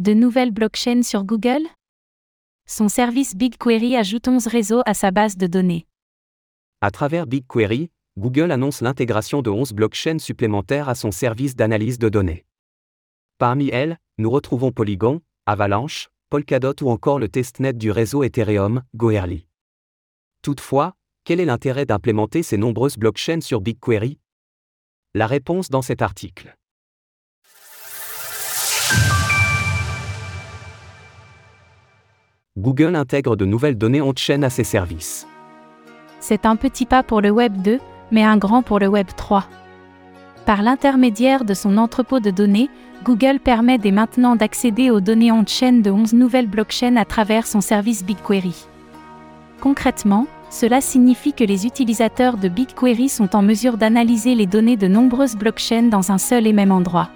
De nouvelles blockchains sur Google? Son service BigQuery ajoute 11 réseaux à sa base de données. À travers BigQuery, Google annonce l'intégration de 11 blockchains supplémentaires à son service d'analyse de données. Parmi elles, nous retrouvons Polygon, Avalanche, Polkadot ou encore le testnet du réseau Ethereum, Goerli. Toutefois, quel est l'intérêt d'implémenter ces nombreuses blockchains sur BigQuery? La réponse dans cet article. Google intègre de nouvelles données on-chain à ses services. C'est un petit pas pour le Web 2, mais un grand pour le Web 3. Par l'intermédiaire de son entrepôt de données, Google permet dès maintenant d'accéder aux données on-chain de 11 nouvelles blockchains à travers son service BigQuery. Concrètement, cela signifie que les utilisateurs de BigQuery sont en mesure d'analyser les données de nombreuses blockchains dans un seul et même endroit.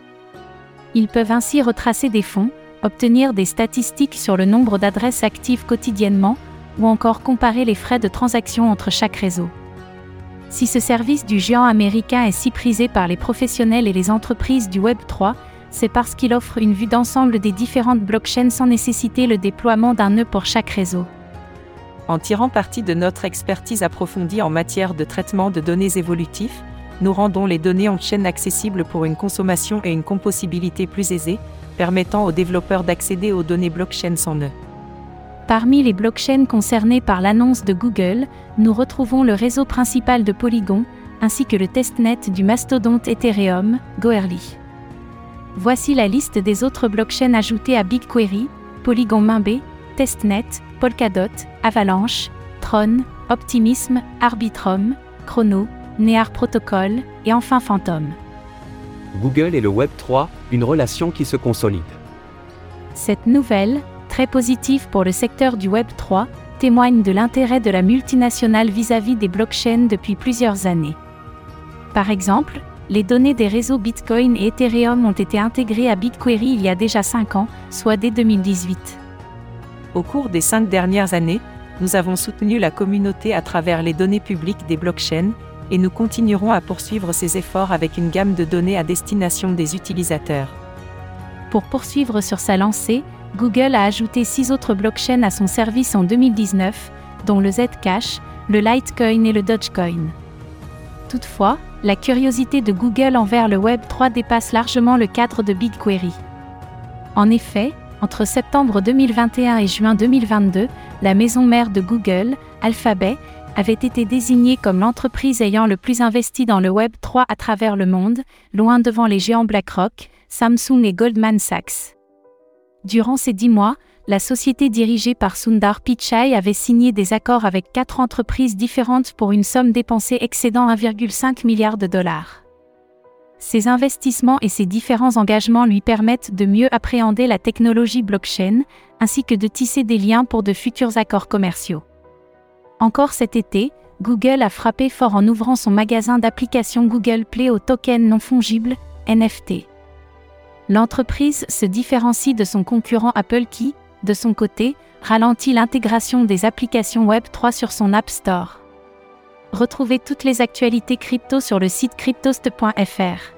Ils peuvent ainsi retracer des fonds, obtenir des statistiques sur le nombre d'adresses actives quotidiennement, ou encore comparer les frais de transaction entre chaque réseau. Si ce service du géant américain est si prisé par les professionnels et les entreprises du Web 3, c'est parce qu'il offre une vue d'ensemble des différentes blockchains sans nécessiter le déploiement d'un nœud pour chaque réseau. En tirant parti de notre expertise approfondie en matière de traitement de données évolutifs, nous rendons les données en chaîne accessibles pour une consommation et une composabilité plus aisée, permettant aux développeurs d'accéder aux données blockchain sans nœud. Parmi les blockchains concernées par l'annonce de Google, nous retrouvons le réseau principal de Polygon, ainsi que le testnet du mastodonte Ethereum, Goerli. Voici la liste des autres blockchains ajoutées à BigQuery, Polygon Mainbay, Testnet, Polkadot, Avalanche, Tron, Optimism, Arbitrum, Chrono, Near Protocol et enfin Phantom. Google et le Web 3, une relation qui se consolide. Cette nouvelle, très positive pour le secteur du Web 3, témoigne de l'intérêt de la multinationale vis-à-vis des blockchains depuis plusieurs années. Par exemple, les données des réseaux Bitcoin et Ethereum ont été intégrées à BigQuery il y a déjà 5 ans, soit dès 2018. Au cours des cinq dernières années, nous avons soutenu la communauté à travers les données publiques des blockchains, et nous continuerons à poursuivre ces efforts avec une gamme de données à destination des utilisateurs. Pour poursuivre sur sa lancée, Google a ajouté six autres blockchains à son service en 2019, dont le Zcash, le Litecoin et le Dogecoin. Toutefois, la curiosité de Google envers le Web 3 dépasse largement le cadre de BigQuery. En effet, entre septembre 2021 et juin 2022, la maison mère de Google, Alphabet, avait été désignée comme l'entreprise ayant le plus investi dans le Web 3 à travers le monde, loin devant les géants BlackRock, Samsung et Goldman Sachs. Durant ces dix mois, la société dirigée par Sundar Pichai avait signé des accords avec quatre entreprises différentes pour une somme dépensée excédant 1,5 milliard de dollars. Ces investissements et ces différents engagements lui permettent de mieux appréhender la technologie blockchain, ainsi que de tisser des liens pour de futurs accords commerciaux. Encore cet été, Google a frappé fort en ouvrant son magasin d'applications Google Play aux tokens non fongibles, NFT. L'entreprise se différencie de son concurrent Apple qui, de son côté, ralentit l'intégration des applications Web 3 sur son App Store. Retrouvez toutes les actualités crypto sur le site cryptost.fr.